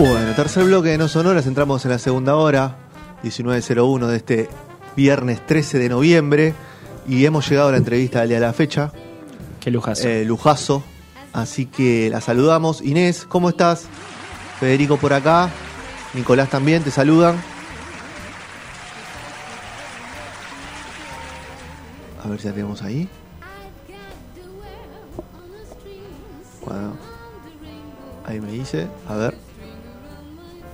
Bueno, tercer bloque de No Sonoras, entramos en la segunda hora, 19.01 de este viernes 13 de noviembre, y hemos llegado a la entrevista del día de la fecha. Qué lujazo. Eh, lujazo. Así que la saludamos. Inés, ¿cómo estás? Federico por acá. Nicolás también, te saludan. A ver si la tenemos ahí. Bueno, ahí me dice. A ver.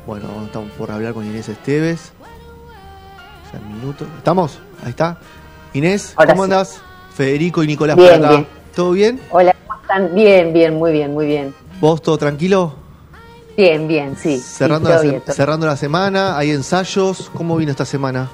Bueno, estamos por hablar con Inés Esteves. Ya un minuto. ¿Estamos? Ahí está. Inés, Ahora ¿cómo sí. andás? Federico y Nicolás Bien, por acá. bien. ¿Todo bien? Hola, ¿cómo están? Bien, bien, muy bien, muy bien. ¿Vos todo tranquilo? Bien, bien, sí. cerrando, sí, la, bien, cerrando semana, hay ensayos. ¿Cómo vino esta semana?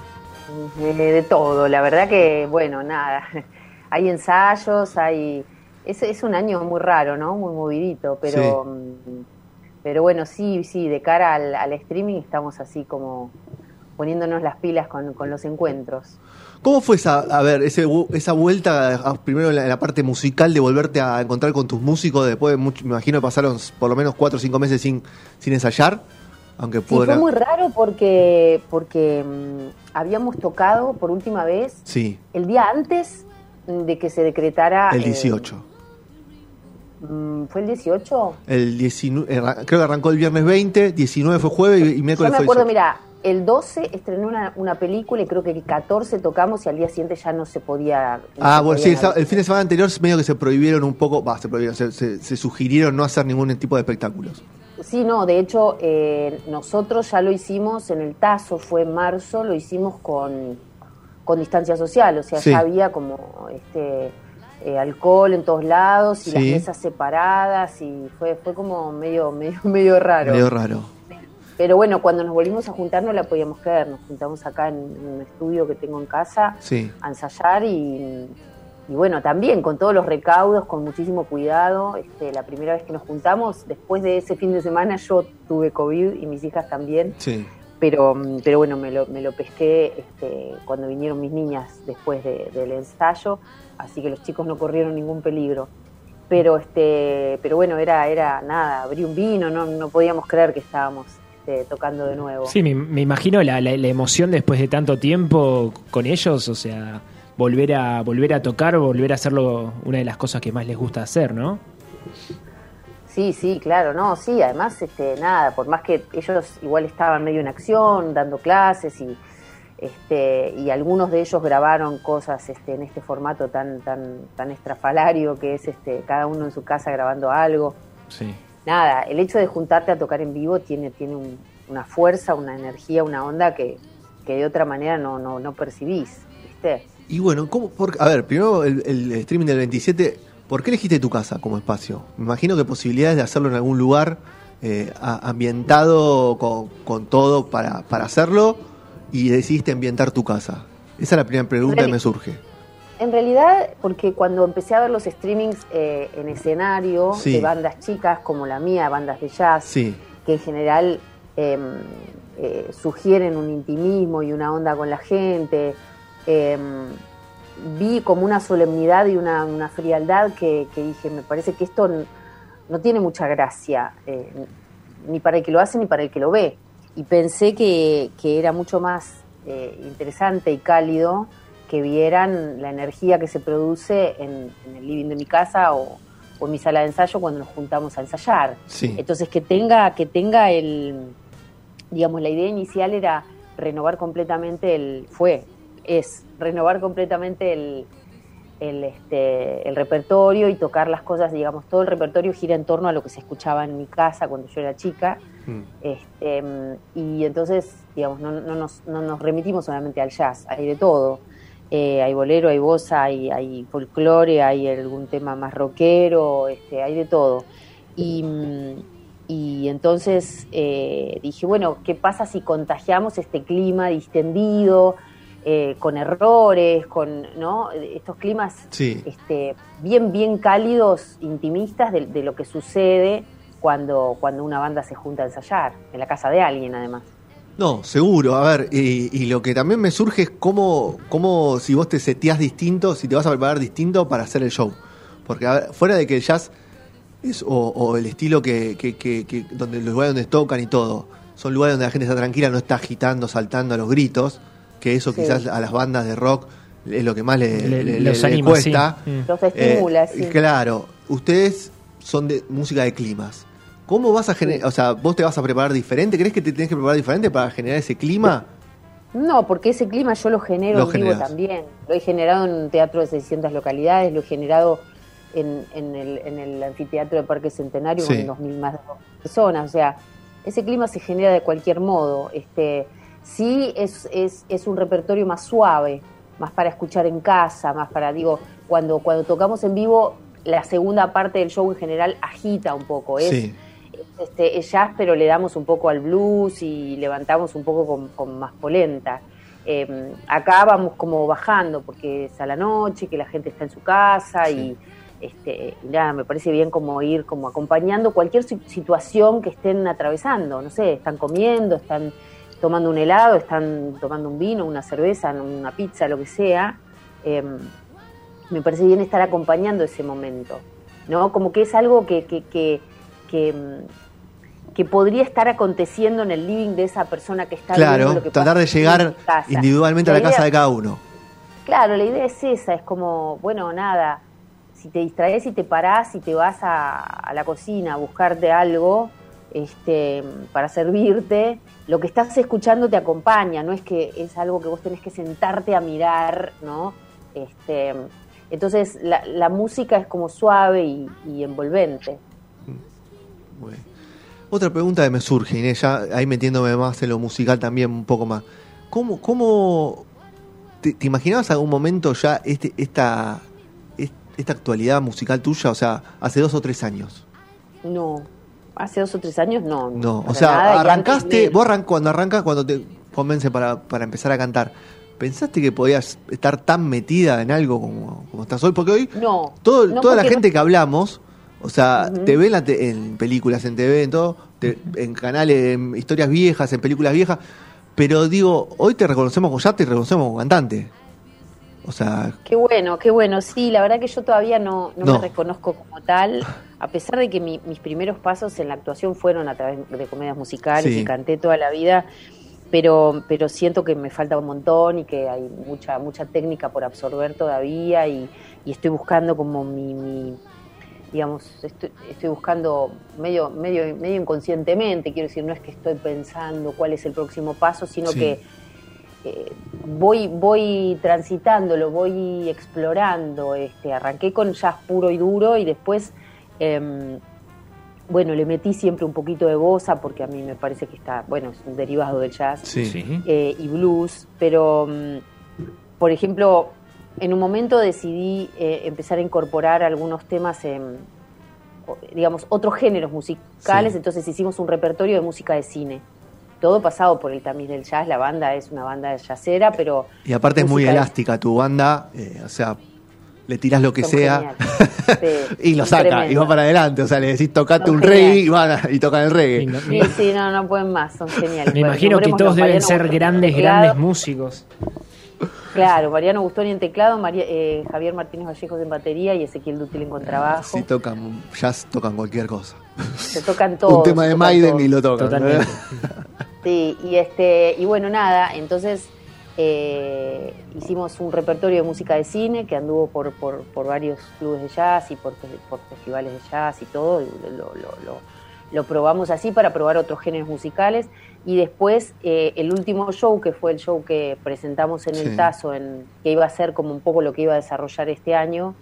Eh, de todo, la verdad que, bueno, nada. Hay ensayos, hay... Es, es un año muy raro, ¿no? Muy movidito, pero... mm, Pero bueno, sí, sí, de cara al, al streaming estamos así como poniéndonos las pilas con, con los encuentros. ¿Cómo fue esa, a ver, ese, esa vuelta, a- primero en la, en la parte musical, de volverte a encontrar con tus músicos? Después, de mucho- me imagino que pasaron por lo menos cuatro o cinco meses sin, sin ensayar. Aunque Sí, fue muy raro porque, porque mm, habíamos tocado por última vez Sí, el día antes de que se decretara... el eh, 18. mm, ¿Fue el 18? El 19, eh, ra- creo que arrancó el viernes 20, 19 fue jueves y, y Yo miércoles me fue acuerdo, 18. mira, el 12 estrené una, una película y creo que el 14 tocamos y al día siguiente ya no se podía. no Ah, se bueno, sí, podía el fin de semana anterior medio que se prohibieron un poco, va, se prohibieron, se, se- se sugirieron no hacer ningún tipo de espectáculos. Sí, no, de hecho, eh, nosotros ya lo hicimos en el Tazo, fue en marzo, lo hicimos con, con distancia social, o sea, Sí. ya había como este eh, alcohol en todos lados y las mesas separadas y fue fue como medio medio medio raro. Medio raro. Pero bueno, cuando nos volvimos a juntar no la podíamos creer, nos juntamos acá en, en un estudio que tengo en casa Sí. a ensayar y, y bueno, también con todos los recaudos, con muchísimo cuidado. Este, la primera vez que nos juntamos, después de ese fin de semana yo tuve COVID y mis hijas también, Sí. Pero, pero bueno, me lo, me lo pesqué este, cuando vinieron mis niñas después de- del ensayo, así que los chicos no corrieron ningún peligro. Pero este, pero bueno, era, era nada, abrí un vino, no, no podíamos creer que estábamos este, tocando de nuevo. Sí, me, me imagino la, la- la emoción después de tanto tiempo con ellos, o sea, volver a volver a tocar, volver a hacerlo una de las cosas que más les gusta hacer, ¿no? Sí, sí, claro, no, sí, además, este, nada, por más que ellos igual estaban medio en acción, dando clases y, este, y algunos de ellos grabaron cosas, este, en este formato tan, tan, tan estrafalario que es, este, cada uno en su casa grabando algo. Sí. Nada, el hecho de juntarte a tocar en vivo tiene, tiene un- una fuerza, una energía, una onda que, que de otra manera no, no, no percibís, ¿viste? Y bueno, ¿cómo, por- a ver, primero el, el streaming del 27, ¿por qué elegiste tu casa como espacio? Me imagino que posibilidades de hacerlo en algún lugar eh, ambientado con, con todo para, para hacerlo y decidiste ambientar tu casa. Esa es la primera pregunta que me surge. En realidad, porque cuando empecé a ver los streamings eh, en escenario Sí. de bandas chicas como la mía, bandas de jazz, Sí, que en general eh, eh, sugieren un intimismo y una onda con la gente, eh, vi como una solemnidad y una, una frialdad que, que dije, me parece que esto no tiene mucha gracia, eh, ni para el que lo hace ni para el que lo ve. Y pensé que, que era mucho más eh, interesante y cálido que vieran la energía que se produce en, en el living de mi casa o, o en mi sala de ensayo cuando nos juntamos a ensayar. sí. Entonces que tenga, que tenga el, digamos, la idea inicial era renovar completamente el, fue, es renovar completamente el, el, este, el repertorio y tocar las cosas, digamos, todo el repertorio gira en torno a lo que se escuchaba en mi casa cuando yo era chica. Mm. Este, y entonces, digamos, no, no, nos, no nos remitimos solamente al jazz, hay de todo. Eh, hay bolero, hay bossa, hay, hay folclore, hay algún tema más rockero, este, hay de todo. Y, y entonces eh, dije, bueno, ¿qué pasa si contagiamos este clima distendido, eh, con errores, con ¿no? estos climas Sí. este, bien, bien cálidos, intimistas de, de lo que sucede cuando, cuando una banda se junta a ensayar, en la casa de alguien además. No, seguro. A ver, y, y lo que también me surge es cómo, cómo si vos te seteás distinto, si te vas a preparar distinto para hacer el show. Porque a ver, fuera de que el jazz es, o, o el estilo que, que, que, que- donde los lugares donde tocan y todo, son lugares donde la gente está tranquila, no está agitando, saltando a los gritos, que eso Sí. quizás a las bandas de rock es lo que más le, Le- le- los le anima, cuesta. sí. Mm. Los estimula, Eh, sí. Claro, ustedes son de música de climas. ¿Cómo vas a generar, o sea, vos te vas a preparar diferente? ¿Crees que te tenés que preparar diferente para generar ese clima? No, porque ese clima yo lo genero Lo en vivo también. Lo he generado en un teatro de 600 localidades, lo he generado en, en el, en el anfiteatro de Parque Centenario Sí. con 2.000 más personas. O sea, ese clima se genera de cualquier modo. Este, sí es, es, es un repertorio más suave, más para escuchar en casa, más para, digo, cuando, cuando tocamos en vivo, la segunda parte del show en general agita un poco. Es, Sí. este, es jazz, pero le damos un poco al blues y levantamos un poco con, con más polenta. Eh, acá vamos como bajando porque es a la noche, que la gente está en su casa y, este, y nada, me parece bien como ir como acompañando cualquier si- situación que estén atravesando. No sé, están comiendo, están tomando un helado, están tomando un vino, una cerveza, una pizza, lo que sea. Eh, me parece bien estar acompañando ese momento, ¿no? Como que es algo que, que, que, que, mm, que podría estar aconteciendo en el living de esa persona que está viendo Claro, lo que tratar de llegar individualmente a la casa de cada uno. Claro, la idea es esa, es como, bueno, nada, si te distraes y te parás y te vas a, a la cocina a buscarte algo este, para servirte, lo que estás escuchando te acompaña, no es que es algo que vos tenés que sentarte a mirar, ¿no? Este, entonces la, la música es como suave y, y envolvente. Otra pregunta que me surge, Inés, ya ahí metiéndome más en lo musical también un poco más. ¿Cómo, cómo te, te imaginabas algún momento ya este, esta, es- esta actualidad musical tuya? O sea, hace dos o tres años. No, hace dos o tres años no. No, o sea, nada, arrancaste, vos arran- cuando arrancas, cuando te convence para, para empezar a cantar, ¿pensaste que podías estar tan metida en algo como, como estás hoy? Porque hoy No. todo, no, toda la no- gente que hablamos, o sea, te ven en películas, en TV, en todo, te- en canales, en historias viejas, en películas viejas, pero digo, hoy te reconocemos como ya te reconocemos como cantante. O sea, Qué bueno, qué bueno. Sí, la verdad que yo todavía no, No. me reconozco como tal, a pesar de que mi- mis primeros pasos en la actuación fueron a través de comedias musicales Sí. y canté toda la vida, pero, pero siento que me falta un montón y que hay mucha, mucha técnica por absorber todavía y, y estoy buscando como mi, mi- digamos, estoy, estoy buscando medio, medio, medio inconscientemente, quiero decir, no es que estoy pensando cuál es el próximo paso, sino Sí. que eh, voy, voy transitándolo, voy explorando. Este, arranqué con jazz puro y duro y después, em, bueno, le metí siempre un poquito de bossa porque a mí me parece que está, bueno, es un derivado del jazz sí. eh, y blues, pero mm, por ejemplo, en un momento decidí eh, empezar a incorporar algunos temas en, digamos, otros géneros musicales, Sí. entonces hicimos un repertorio de música de cine. Todo pasado por el tamiz del jazz, la banda es una banda jazzera, pero... Y aparte es muy de- elástica tu banda, eh, o sea, le tirás lo que Son sea. Sí, y lo saca y va para adelante. O sea, le decís tocate Son un reggae y, van a- y tocan el reggae. Sí, sí, no, no pueden más, son geniales. Me Bueno, imagino que todos deben Mariano ser grandes, grandes músicos. Claro, Mariano Gustoni en teclado, María- eh, Javier Martínez Vallejos en batería y Ezequiel Dutil en contrabajo. Si tocan jazz, tocan cualquier cosa. Se tocan todos. un tema de Maiden todos. y lo tocan. Totalmente. Sí, y este, y bueno, nada, entonces eh, hicimos un repertorio de música de cine que anduvo por, por, por varios clubes de jazz y por, por festivales de jazz y todo, y lo, lo- lo- lo probamos así para probar otros géneros musicales. Y después eh, el último show, que fue el show que presentamos en Sí. el Tazo, en, que iba a ser como un poco lo que iba a desarrollar este año,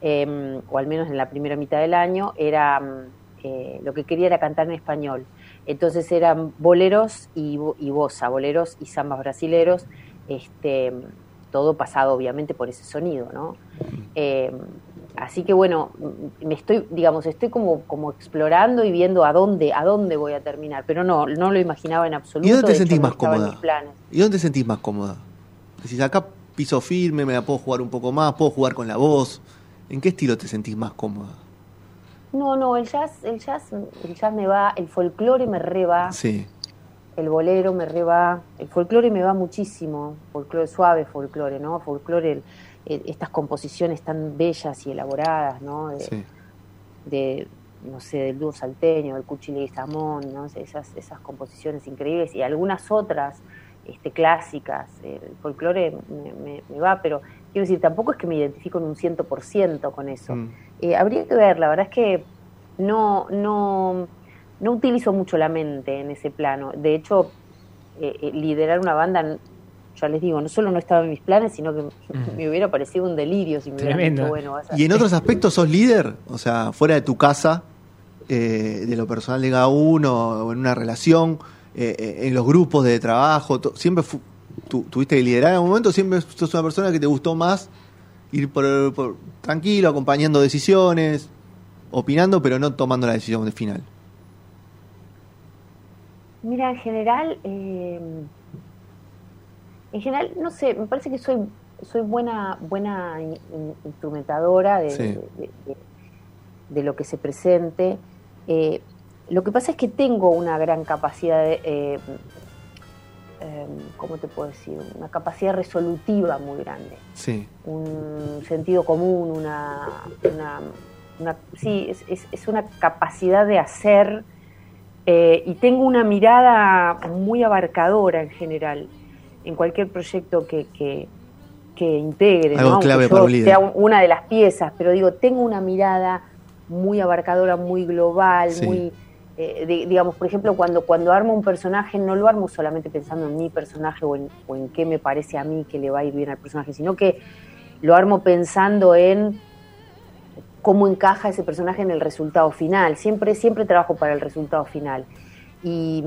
eh, o al menos en la primera mitad del año, era mm, eh, lo que quería era cantar en español. Entonces eran boleros y, y bossa, boleros y zambas brasileros, este, todo pasado obviamente por ese sonido, ¿no? Eh, así que bueno, me estoy, digamos, estoy como, como explorando y viendo a dónde, a dónde voy a terminar, pero no, no lo imaginaba en absoluto. ¿Y dónde te hecho, sentís más cómoda? ¿Y dónde te sentís más cómoda? Decís, acá piso firme, me la puedo jugar un poco más, puedo jugar con la voz. ¿En qué estilo te sentís más cómoda? No, no, el jazz, el jazz, el jazz me va, el folclore me reba. Sí, el bolero me reba, el folclore me va muchísimo, folclore suave, folclore, ¿no? Folclore, el- el- estas composiciones tan bellas y elaboradas, ¿no? De, sí. de, no sé, del dúo salteño, del Cuchile y Samón, ¿no? esas, esas composiciones increíbles y algunas otras este, clásicas. El folclore me, va, pero quiero decir, tampoco es que me identifico en un ciento por ciento con eso. Mm. Eh, habría que ver, la verdad es que no, no, no utilizo mucho la mente en ese plano. De hecho, eh, eh, liderar una banda, ya les digo, no solo no estaba en mis planes, sino que me hubiera parecido un delirio si me hubiera dicho, bueno, ¿Y en otros aspectos sos líder? O sea, fuera de tu casa, de lo personal de cada uno, o en una relación, en los grupos de trabajo, siempre tuviste que liderar en un momento, siempre sos una persona que te gustó más ir por, tranquilo, acompañando decisiones, opinando, pero no tomando la decisión de final. Mira, en general, eh, en general, no sé, me parece que soy soy buena buena instrumentadora de, de, lo que se presente. Eh, lo que pasa es que tengo una gran capacidad de, eh, Em, ¿cómo te puedo decir? Una capacidad resolutiva muy grande. Sí. Un sentido común, una... una, sí, es, es, una capacidad de hacer eh, y tengo una mirada muy abarcadora en general en cualquier proyecto que, que, integre. Algo clave para Sea una de las piezas, pero digo, tengo una mirada muy abarcadora, muy global, muy eh, digamos, por ejemplo, cuando, cuando armo un personaje, no lo armo solamente pensando en mi personaje o en, o en qué me parece a mí que le va a ir bien al personaje, sino que lo armo pensando en cómo encaja ese personaje en el resultado final. Siempre, siempre trabajo para el resultado final. Y,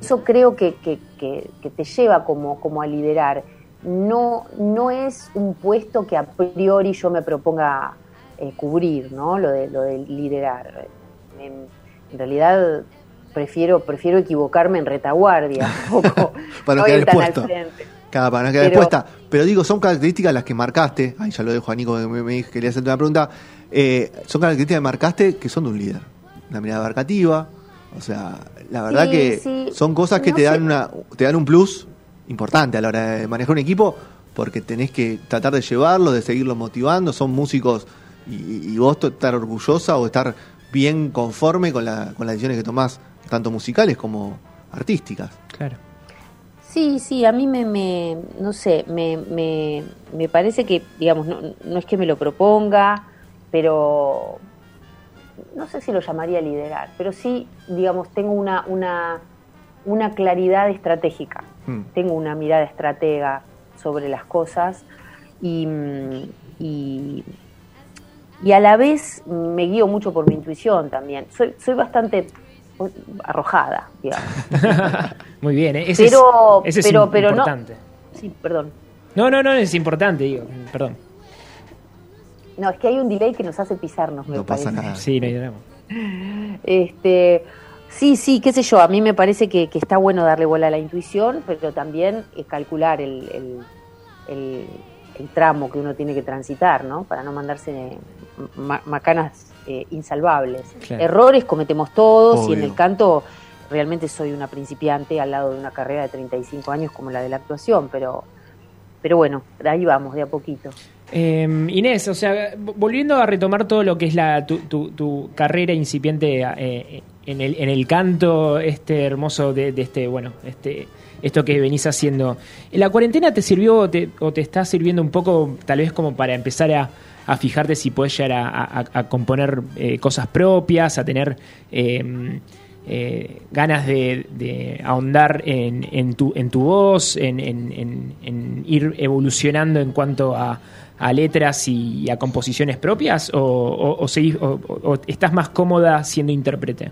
eso creo que, que, te lleva como, como a liderar. No, no es un puesto que a priori yo me proponga eh, cubrir, ¿no? Lo de, lo de liderar en realidad prefiero prefiero equivocarme en retaguardia, para no quedar expuesto. Cada, para no quedar expuesta. Pero digo, son características las que marcaste. Ahí ya lo dejo a Nico, que me, me quería hacerte una pregunta. Eh, son características que marcaste que son de un líder. Una mirada abarcativa. O sea, la verdad que son cosas que te dan una te dan un plus importante a la hora de manejar un equipo porque tenés que tratar de llevarlo, de seguirlo motivando. Son músicos y, y vos estar orgullosa o estar bien conforme con, la, con las decisiones que tomás, tanto musicales como artísticas. Claro. Sí, sí, a mí me, me no sé, me, me, me parece que, digamos, no, no, es que me lo proponga, pero no sé si lo llamaría liderar, pero sí, digamos, tengo una, una, una claridad estratégica, hmm. tengo una mirada estratega sobre las cosas y, y y a la vez me guío mucho por mi intuición también. Soy, soy bastante arrojada, digamos. Muy bien, ¿eh? pero, es, pero, pero importante. No, sí, perdón. No, no, no, es importante, digo, perdón. No, es que hay un delay que nos hace pisarnos, me no pasa nada. Sí, no hay drama. Este, sí, sí, qué sé yo, a mí me parece que, está bueno darle bola a la intuición, pero también calcular el, el, el tramo que uno tiene que transitar, ¿no? Para no mandarse macanas eh, insalvables. Errores cometemos todos y en el canto realmente soy una principiante al lado de una carrera de 35 años como la de la actuación, pero, pero bueno, de ahí vamos, de a poquito. Em, Inés, o sea, volviendo a retomar todo lo que es la, tu, tu, carrera incipiente eh, en, el, en el canto, este hermoso de, este, bueno, este esto que venís haciendo. ¿La cuarentena te sirvió o te está sirviendo un poco, tal vez como para empezar a, fijarte si puedes llegar a, componer eh, cosas propias, a tener em, eh, ganas de, ahondar en, tu, en tu voz, en, ir evolucionando en cuanto a, letras y, a composiciones propias? ¿O, o estás más cómoda siendo intérprete?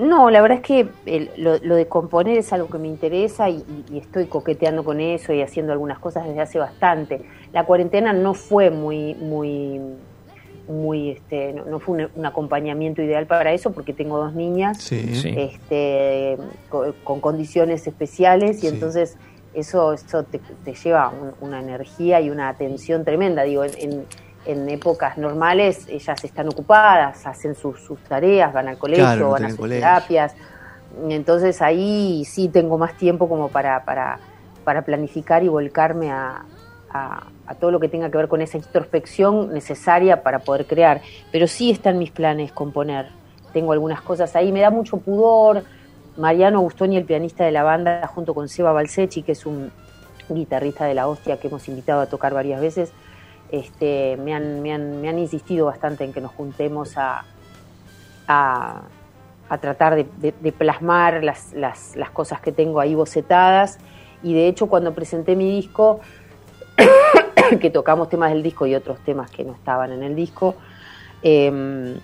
No, la verdad es que lo, de componer es algo que me interesa y, estoy coqueteando con eso y haciendo algunas cosas desde hace bastante. La cuarentena no fue muy, muy, muy, este, no, fue un, acompañamiento ideal para eso porque tengo dos niñas, este, con, condiciones especiales y entonces eso, eso te, lleva una energía y una atención tremenda. Digo, en en épocas normales ellas están ocupadas, hacen sus, tareas, van al colegio, van a sus terapias. Entonces ahí sí tengo más tiempo como para, para, para planificar y volcarme a, a, todo lo que tenga que ver con esa introspección necesaria para poder crear. Pero sí están mis planes componer. tengo algunas cosas ahí. Me da mucho pudor. Mariano Gustoni, el pianista de la banda, junto con Seba Balsechi, que es un guitarrista de la hostia que hemos invitado a tocar varias veces, este, me, han, me, han, me han insistido bastante en que nos juntemos a, a, tratar de, plasmar las, las, las, cosas que tengo ahí bocetadas. Y de hecho, cuando presenté mi disco, que tocamos temas del disco y otros temas que no estaban en el disco, em,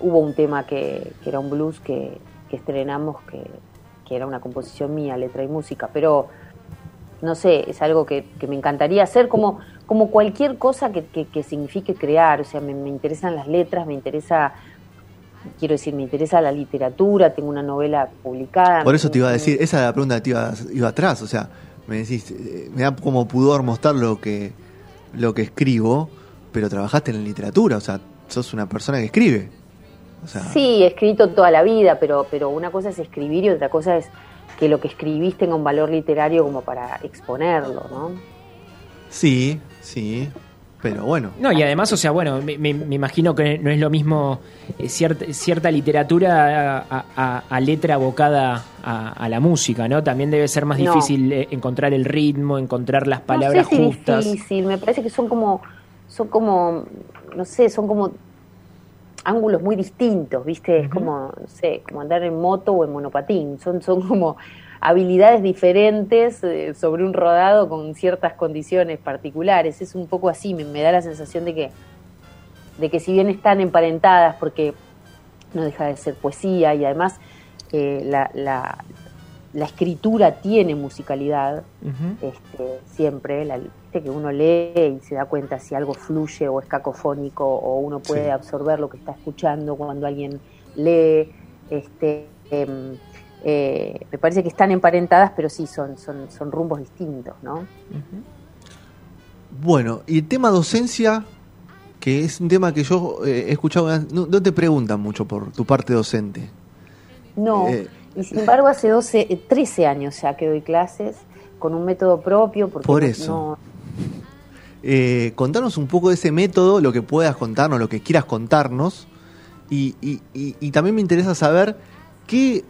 hubo un tema que, era un blues que, estrenamos, que, era una composición mía, letra y música, pero no sé, es algo que, me encantaría hacer como, como cualquier cosa que, signifique crear, o sea, me, interesan las letras, me interesa, quiero decir, me interesa la literatura, tengo una novela publicada. Por eso te iba a decir, esa era la pregunta que te iba, iba atrás, o sea, me decís, eh, me da como pudor mostrar lo que, lo que escribo, pero trabajaste en la literatura, o sea, sos una persona que escribe. Sí, he escrito toda la vida, pero, pero una cosa es escribir y otra cosa es que lo que escribís tenga un valor literario como para exponerlo, ¿no? Sí, sí, pero bueno. No, y además, o sea, bueno, me, imagino que no es lo mismo eh, cierta, cierta literatura a, letra abocada a, la música, ¿no? También debe ser más difícil eh, encontrar el ritmo, encontrar las palabras no sé justas. Es difícil, me parece que son como, son como, no sé, son como ángulos muy distintos, ¿viste? Es como, no sé, como andar en moto o en monopatín. Son, son como habilidades diferentes eh, sobre un rodado con ciertas condiciones particulares. Es un poco así, me, da la sensación de que, de que si bien están emparentadas, porque no deja de ser poesía y además eh, la, la, la, escritura tiene musicalidad, este, siempre, la, que uno lee y se da cuenta si algo fluye o es cacofónico o uno puede absorber lo que está escuchando cuando alguien lee. Este, em, eh, me parece que están emparentadas, pero sí son, son, son rumbos distintos, ¿no? Bueno, y el tema docencia, que es un tema que yo eh, he escuchado, no, te preguntan mucho por tu parte docente. No, eh, y sin embargo hace 12, 13 años ya que doy clases con un método propio. Porque por eso. Eh, contanos un poco de ese método, lo que puedas contarnos, lo que quieras contarnos. Y, también me interesa saber qué,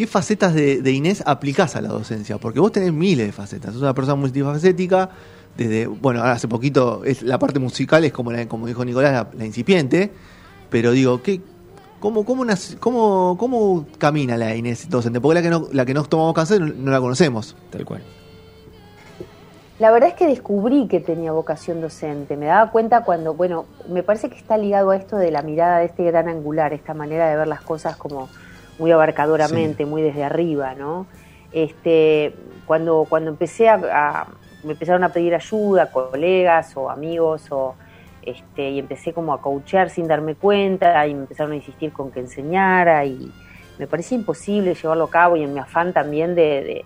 qué facetas de, Inés aplicás a la docencia, porque vos tenés miles de facetas, sos una persona multifacética, desde, bueno, ahora hace poquito es, la parte musical es como, como dijo Nicolás, la, incipiente, pero digo, ¿qué, cómo, cómo, cómo, cómo camina la Inés docente? Porque la que no, la que nos tomamos cáncer no la conocemos. Tal cual. La verdad es que descubrí que tenía vocación docente. Me daba cuenta cuando, bueno, me parece que está ligado a esto de la mirada de este gran angular, esta manera de ver las cosas como muy abarcadoramente, muy desde arriba, ¿no? Este, cuando, cuando empecé a, me empezaron a pedir ayuda, colegas o amigos, o este, y empecé como a coachear sin darme cuenta, y me empezaron a insistir con que enseñara, y me parecía imposible llevarlo a cabo, y en mi afán también de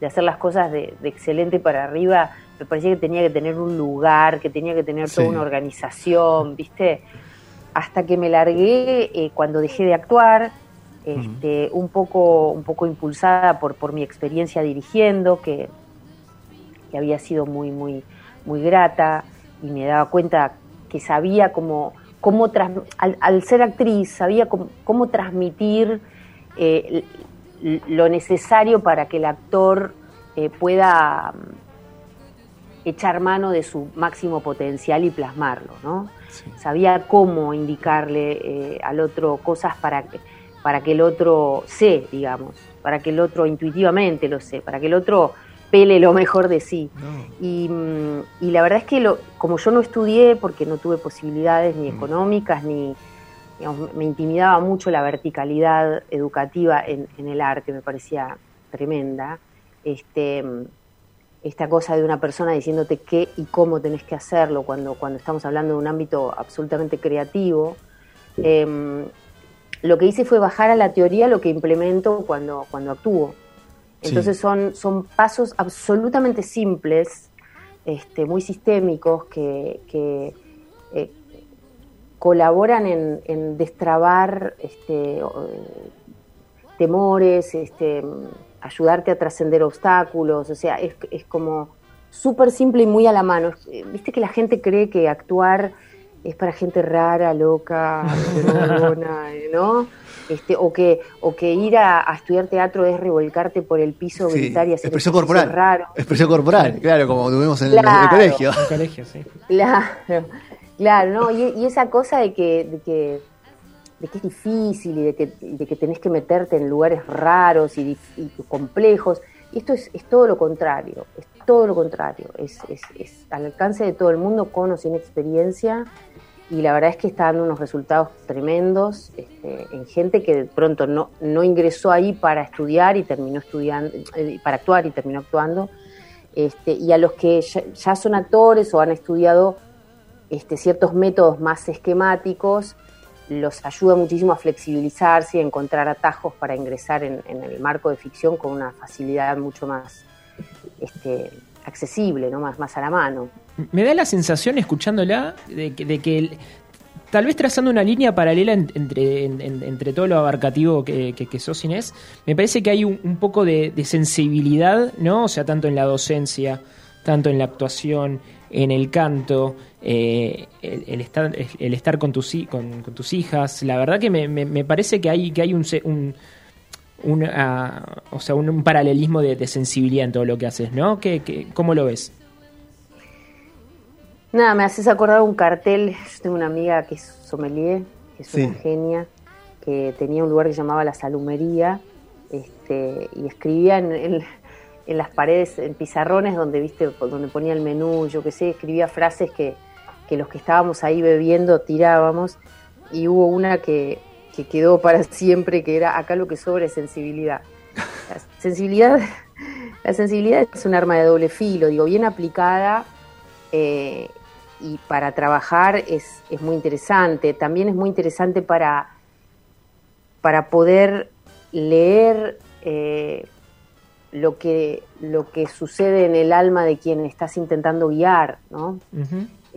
de hacer las cosas de, excelente para arriba, me parecía que tenía que tener un lugar, que tenía que tener toda una organización, ¿viste? Hasta que me largué eh, cuando dejé de actuar, este, un, poco, un poco impulsada por, por mi experiencia dirigiendo, que, que había sido muy, muy, muy grata, y me daba cuenta que sabía cómo, cómo al, ser actriz, sabía cómo, cómo transmitir eh, lo necesario para que el actor eh, pueda mm, echar mano de su máximo potencial y plasmarlo, ¿no? Sabía cómo indicarle eh, al otro cosas para que, para que el otro sé, digamos, para que el otro intuitivamente lo sé, para que el otro pele lo mejor de sí. Y, mm, y, la verdad es que lo, como yo no estudié porque no tuve posibilidades ni mm. económicas ni, me intimidaba mucho la verticalidad educativa en, el arte, me parecía tremenda. Este, esta cosa de una persona diciéndote qué y cómo tenés que hacerlo cuando, cuando estamos hablando de un ámbito absolutamente creativo. Em, lo que hice fue bajar a la teoría lo que implemento cuando, cuando actúo. Entonces son, son pasos absolutamente simples, este, muy sistémicos, que, que eh, colaboran en, destrabar este, temores, este, ayudarte a trascender obstáculos, o sea, es, es como súper simple y muy a la mano. Viste que la gente cree que actuar es para gente rara, loca, ¿no? Este, o que o que ir a, estudiar teatro es revolcarte por el piso, gritar y hacer expresión corporal. Raro. Expresión corporal, claro, como tuvimos en, el, colegio. En el colegio, sí. Claro, claro, ¿no? Y, esa cosa de que, de que, de que es difícil y de que, de que tenés que meterte en lugares raros y, y complejos. Y esto es, es, todo lo contrario, es todo lo contrario, es, es, es al alcance de todo el mundo con o sin experiencia y la verdad es que está dando unos resultados tremendos este, en gente que de pronto no, no ingresó ahí para estudiar y terminó estudiando, eh, para actuar y terminó actuando, este, y a los que ya, son actores o han estudiado este, ciertos métodos más esquemáticos, los ayuda muchísimo a flexibilizarse y a encontrar atajos para ingresar en, el marco de ficción con una facilidad mucho más este, accesible, ¿no? más, más a la mano me da la sensación, escuchándola, de que, de que tal vez trazando una línea paralela entre, entre todo lo abarcativo que, que, sos Inés, me parece que hay un, poco de, sensibilidad, ¿no? O sea, tanto en la docencia, tanto en la actuación, en el canto, eh, el, estar, el estar con tus, con, tus hijas. La verdad que me, parece que hay, que hay un, ah, o sea, un, paralelismo de, sensibilidad en todo lo que haces, ¿no? ¿Qué, cómo lo ves? Nada, me haces acordar un cartel. Yo tengo una amiga que es sommelier, que es una genia, que tenía un lugar que se llamaba La Salumería, este, y escribía en, las paredes, en pizarrones donde viste, donde ponía el menú, yo qué sé, escribía frases que, los que estábamos ahí bebiendo tirábamos, y hubo una que, que quedó para siempre, que era acá lo que sobra es sensibilidad. La sensibilidad, la sensibilidad es un arma de doble filo, digo, bien aplicada. Eh, y para trabajar es, es muy interesante. También es muy interesante para, para poder leer eh, lo, que, lo que sucede en el alma de quien estás intentando guiar, ¿no?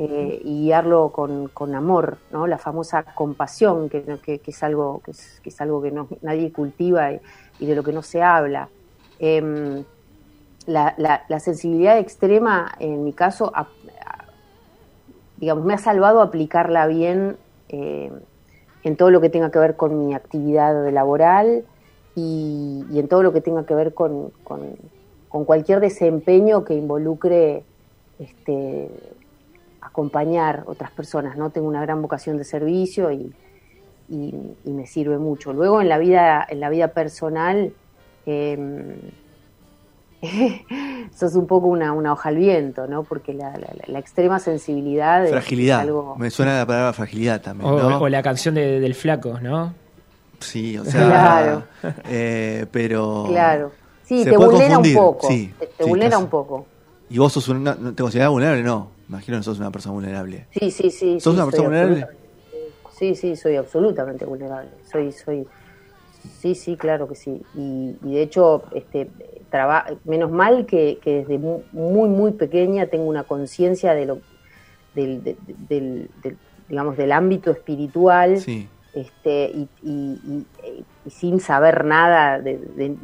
Eh, y guiarlo con, amor. La famosa compasión, que, es algo que es, algo que nadie cultiva y, de lo que no se habla. Em, la, sensibilidad extrema, en mi caso, digamos, me ha salvado aplicarla bien eh, en todo lo que tenga que ver con mi actividad laboral y, en todo lo que tenga que ver con, cualquier desempeño que involucre este, acompañar otras personas. ¿no? Tengo una gran vocación de servicio y, me sirve mucho. Luego en la vida, en la vida personal, eh, sos un poco una, una hoja al viento, ¿no? Porque la, la, extrema sensibilidad. Fragilidad. Me suena la palabra fragilidad también. O, la canción del flaco, ¿no? Sí, o sea. Claro. Eh, pero. Claro. Sí, te vulnera un poco. Sí, te, vulnera un poco. ¿Y vos sos una, te considerás vulnerable? No. Imagino que sos una persona vulnerable. Sí, sí, sí. ¿Sos una persona vulnerable? Sí, sí, soy absolutamente vulnerable. Soy, soy. Sí, sí, claro que sí. Y, y de hecho, este, menos mal que, desde muy, muy pequeña tengo una conciencia de lo, del, digamos, del ámbito espiritual. Este, y, sin saber nada, de,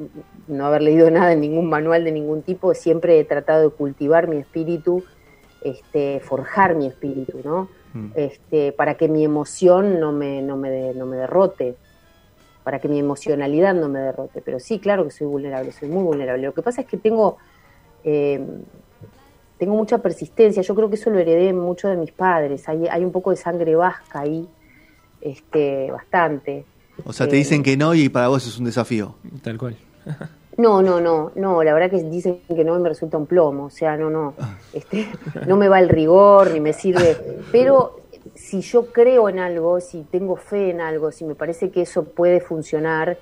no haber leído nada en ningún manual de ningún tipo, siempre he tratado de cultivar mi espíritu, este, forjar mi espíritu, ¿no? Mm. Este, para que mi emoción no me, no me, no me derrote para que mi emocionalidad no me derrote. Pero sí, claro que soy vulnerable, soy muy vulnerable. Lo que pasa es que tengo, eh, tengo mucha persistencia. Yo creo que eso lo heredé mucho de mis padres. Hay, hay un poco de sangre vasca ahí, este, bastante. O sea, te dicen eh, que no y para vos es un desafío. Tal cual. No, no, no, no, la verdad que dicen que no me resulta un plomo, o sea, no, no, ah. este, no me va el rigor ni me sirve, pero si yo creo en algo, si tengo fe en algo, si me parece que eso puede funcionar,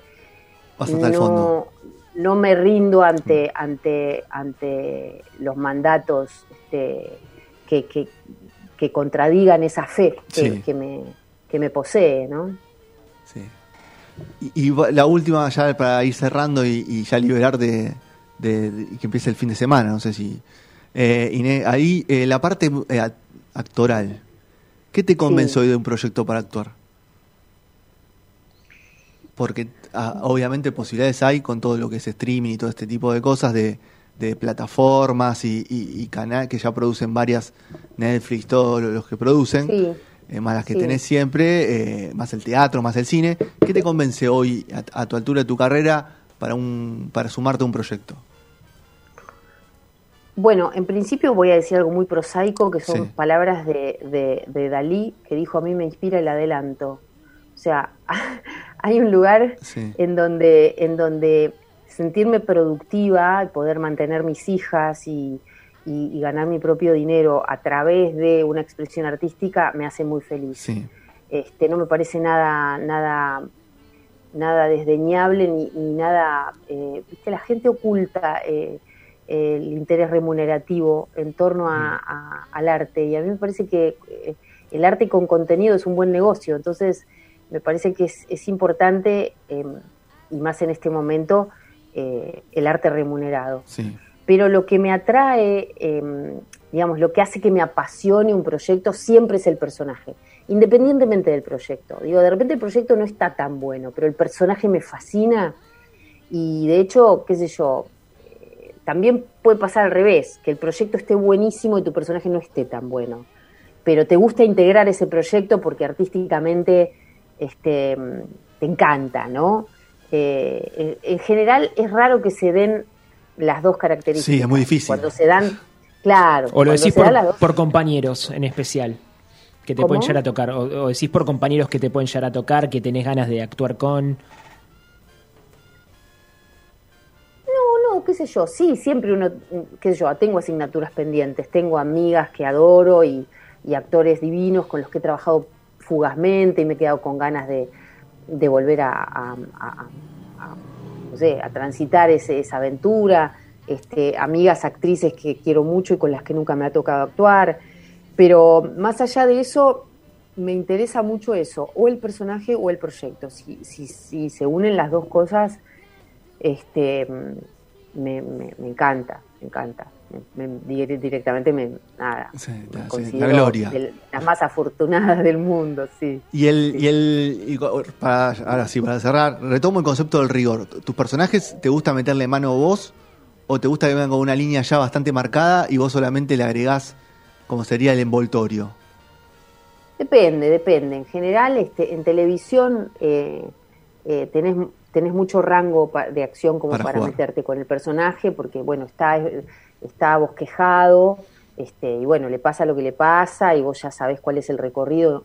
no, no me rindo ante, ante, ante los mandatos este, que, que, contradigan esa fe que, me, que me posee, ¿no? Sí. Y, la última, ya para ir cerrando y, ya liberar de, que empiece el fin de semana, no sé si... Eh, ahí eh, la parte eh, actoral, ¿Qué te convenció hoy de un proyecto para actuar? Porque ah, obviamente posibilidades hay con todo lo que es streaming y todo este tipo de cosas de, plataformas y, y, canales que ya producen varias, Netflix, todos los que producen. Eh, más las que tenés siempre, más el teatro, más el cine. ¿Qué te convence hoy, a, tu altura de tu carrera, para, un, para sumarte a un proyecto? Bueno, en principio voy a decir algo muy prosaico, que son palabras de, de, Dalí, que dijo a mí me inspira el adelanto. O sea, hay un lugar en, donde, en donde sentirme productiva, poder mantener mis hijas y, ganar mi propio dinero a través de una expresión artística me hace muy feliz. Este, no me parece nada, nada, nada desdeñable ni, nada. Eh, ¿viste? La gente oculta. Eh, el interés remunerativo en torno a, al arte. Y a mí me parece que eh, el arte con contenido es un buen negocio. Entonces, me parece que es, importante, em, y más en este momento, eh, el arte remunerado. Pero lo que me atrae, em, digamos, lo que hace que me apasione un proyecto siempre es el personaje, independientemente del proyecto. Digo, de repente el proyecto no está tan bueno, pero el personaje me fascina y de hecho, qué sé yo, también puede pasar al revés, que el proyecto esté buenísimo y tu personaje no esté tan bueno. Pero te gusta integrar ese proyecto porque artísticamente este, te encanta, ¿no? Eh, en general es raro que se den las dos características. Sí, es muy difícil. Cuando se dan, claro. O lo decís por, compañeros en especial que te pueden llegar a tocar, o, o, decís por compañeros que te pueden llegar a tocar, que tenés ganas de actuar con. qué sé yo, sí, siempre uno, qué sé yo, tengo asignaturas pendientes, tengo amigas que adoro y, actores divinos con los que he trabajado fugazmente y me he quedado con ganas de, volver a, no sé, a transitar esa aventura, este, amigas actrices que quiero mucho y con las que nunca me ha tocado actuar, pero más allá de eso, me interesa mucho eso, o el personaje o el proyecto. Si, si, si se unen las dos cosas, este, me, me, encanta, me encanta. Me, directamente me nada. La gloria. las más afortunadas del mundo sí. Y el y el para, ahora sí para cerrar retomo el concepto del rigor. Tus personajes te gusta meterle mano a vos o te gusta que vengan con una línea ya bastante marcada y vos solamente le agregás como sería el envoltorio depende depende. En general este en televisión eh, eh, tenés tenés mucho rango de acción como para, meterte con el personaje, porque bueno, está, está bosquejado, este, y bueno, le pasa lo que le pasa, y vos ya sabés cuál es el recorrido,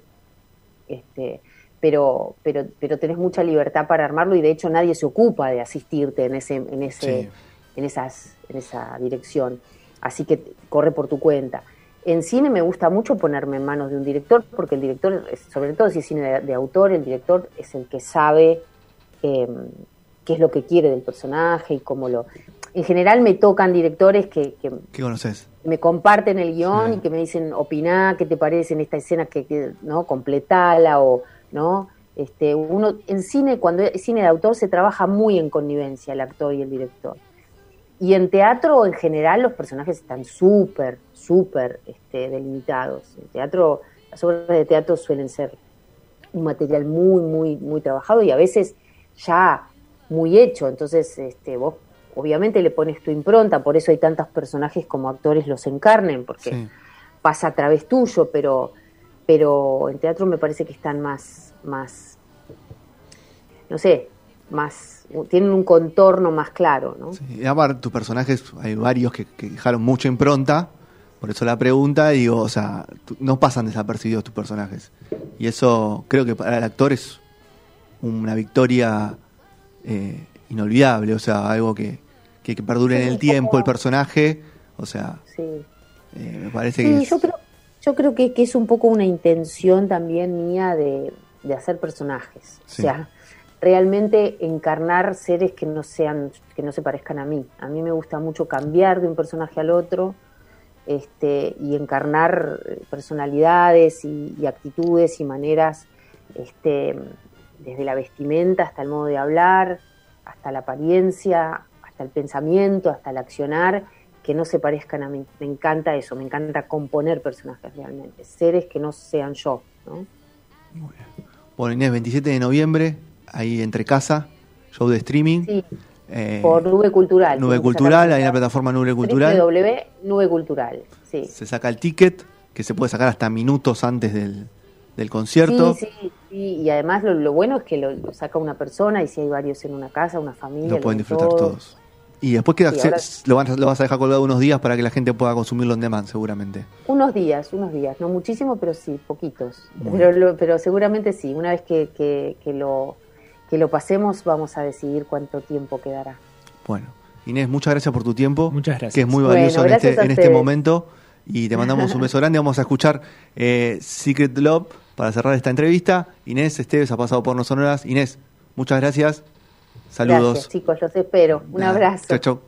este, pero, pero, pero tenés mucha libertad para armarlo, y de hecho nadie se ocupa de asistirte en ese, en ese, en esas, en esa dirección. Así que corre por tu cuenta. En cine me gusta mucho ponerme en manos de un director, porque el director, sobre todo si es cine de autor, el director es el que sabe Em, qué es lo que quiere del personaje y cómo lo... En general me tocan directores que, que conoces? me comparten el guion y que me dicen, opiná, qué te parece en esta escena, que, ¿no? completala o, ¿no? Este, uno, en cine, cuando es cine de autor, se trabaja muy en connivencia el actor y el director. Y en teatro, en general, los personajes están súper, súper este, delimitados. En teatro, las obras de teatro suelen ser un material muy, muy, muy trabajado y a veces ya muy hecho, entonces este, vos obviamente le pones tu impronta, por eso hay tantos personajes como actores los encarnen, porque pasa a través tuyo, pero, pero en teatro me parece que están más, más, no sé, más, tienen un contorno más claro, ¿no? Sí, y aparte tus personajes, hay varios que, dejaron mucha impronta, por eso la pregunta, digo, o sea, no pasan desapercibidos tus personajes. Y eso creo que para el actor es una victoria eh, inolvidable, o sea, algo que, que, perdure en el tiempo el personaje, o sea, eh, me parece que... Yo creo, yo creo que, es un poco una intención también mía de, hacer personajes, o sea, realmente encarnar seres que no sean, que no se parezcan a mí. A mí me gusta mucho cambiar de un personaje al otro, este, y encarnar personalidades y, y actitudes y maneras este, desde la vestimenta hasta el modo de hablar, hasta la apariencia, hasta el pensamiento, hasta el accionar, que no se parezcan a mí. Me encanta eso, me encanta componer personajes realmente, seres que no sean yo. ¿no? Muy bien. Bueno, Inés, 27 de noviembre, ahí entre casa, show de streaming. Sí. Eh, por Nube Cultural. Nube Cultural, ahí en la plataforma Nube Cultural. W Nube Cultural, sí. Se saca el ticket, que se puede sacar hasta minutos antes del, del concierto. Sí, sí, sí. Y además lo, lo bueno es que lo, lo, saca una persona y si hay varios en una casa, una familia. Lo pueden disfrutar todos. todos. Y después queda, Sí, ahora- lo, vas, lo vas a dejar colgado unos días para que la gente pueda consumirlo en demand, seguramente. Unos días, unos días, no muchísimo, pero sí, poquitos. Bueno. Pero, lo- pero seguramente sí, una vez que, que, que lo, que lo pasemos vamos a decidir cuánto tiempo quedará. Bueno, Inés, muchas gracias por tu tiempo. Muchas gracias. Que es muy Bueno, valioso en, este, en este momento. Y te mandamos un beso grande. Vamos a escuchar eh, Secret Love para cerrar esta entrevista. Inés Esteves ha pasado por No Sonoras. Inés, muchas gracias. Saludos. Gracias, chicos, los espero. Un abrazo. Chau, chau.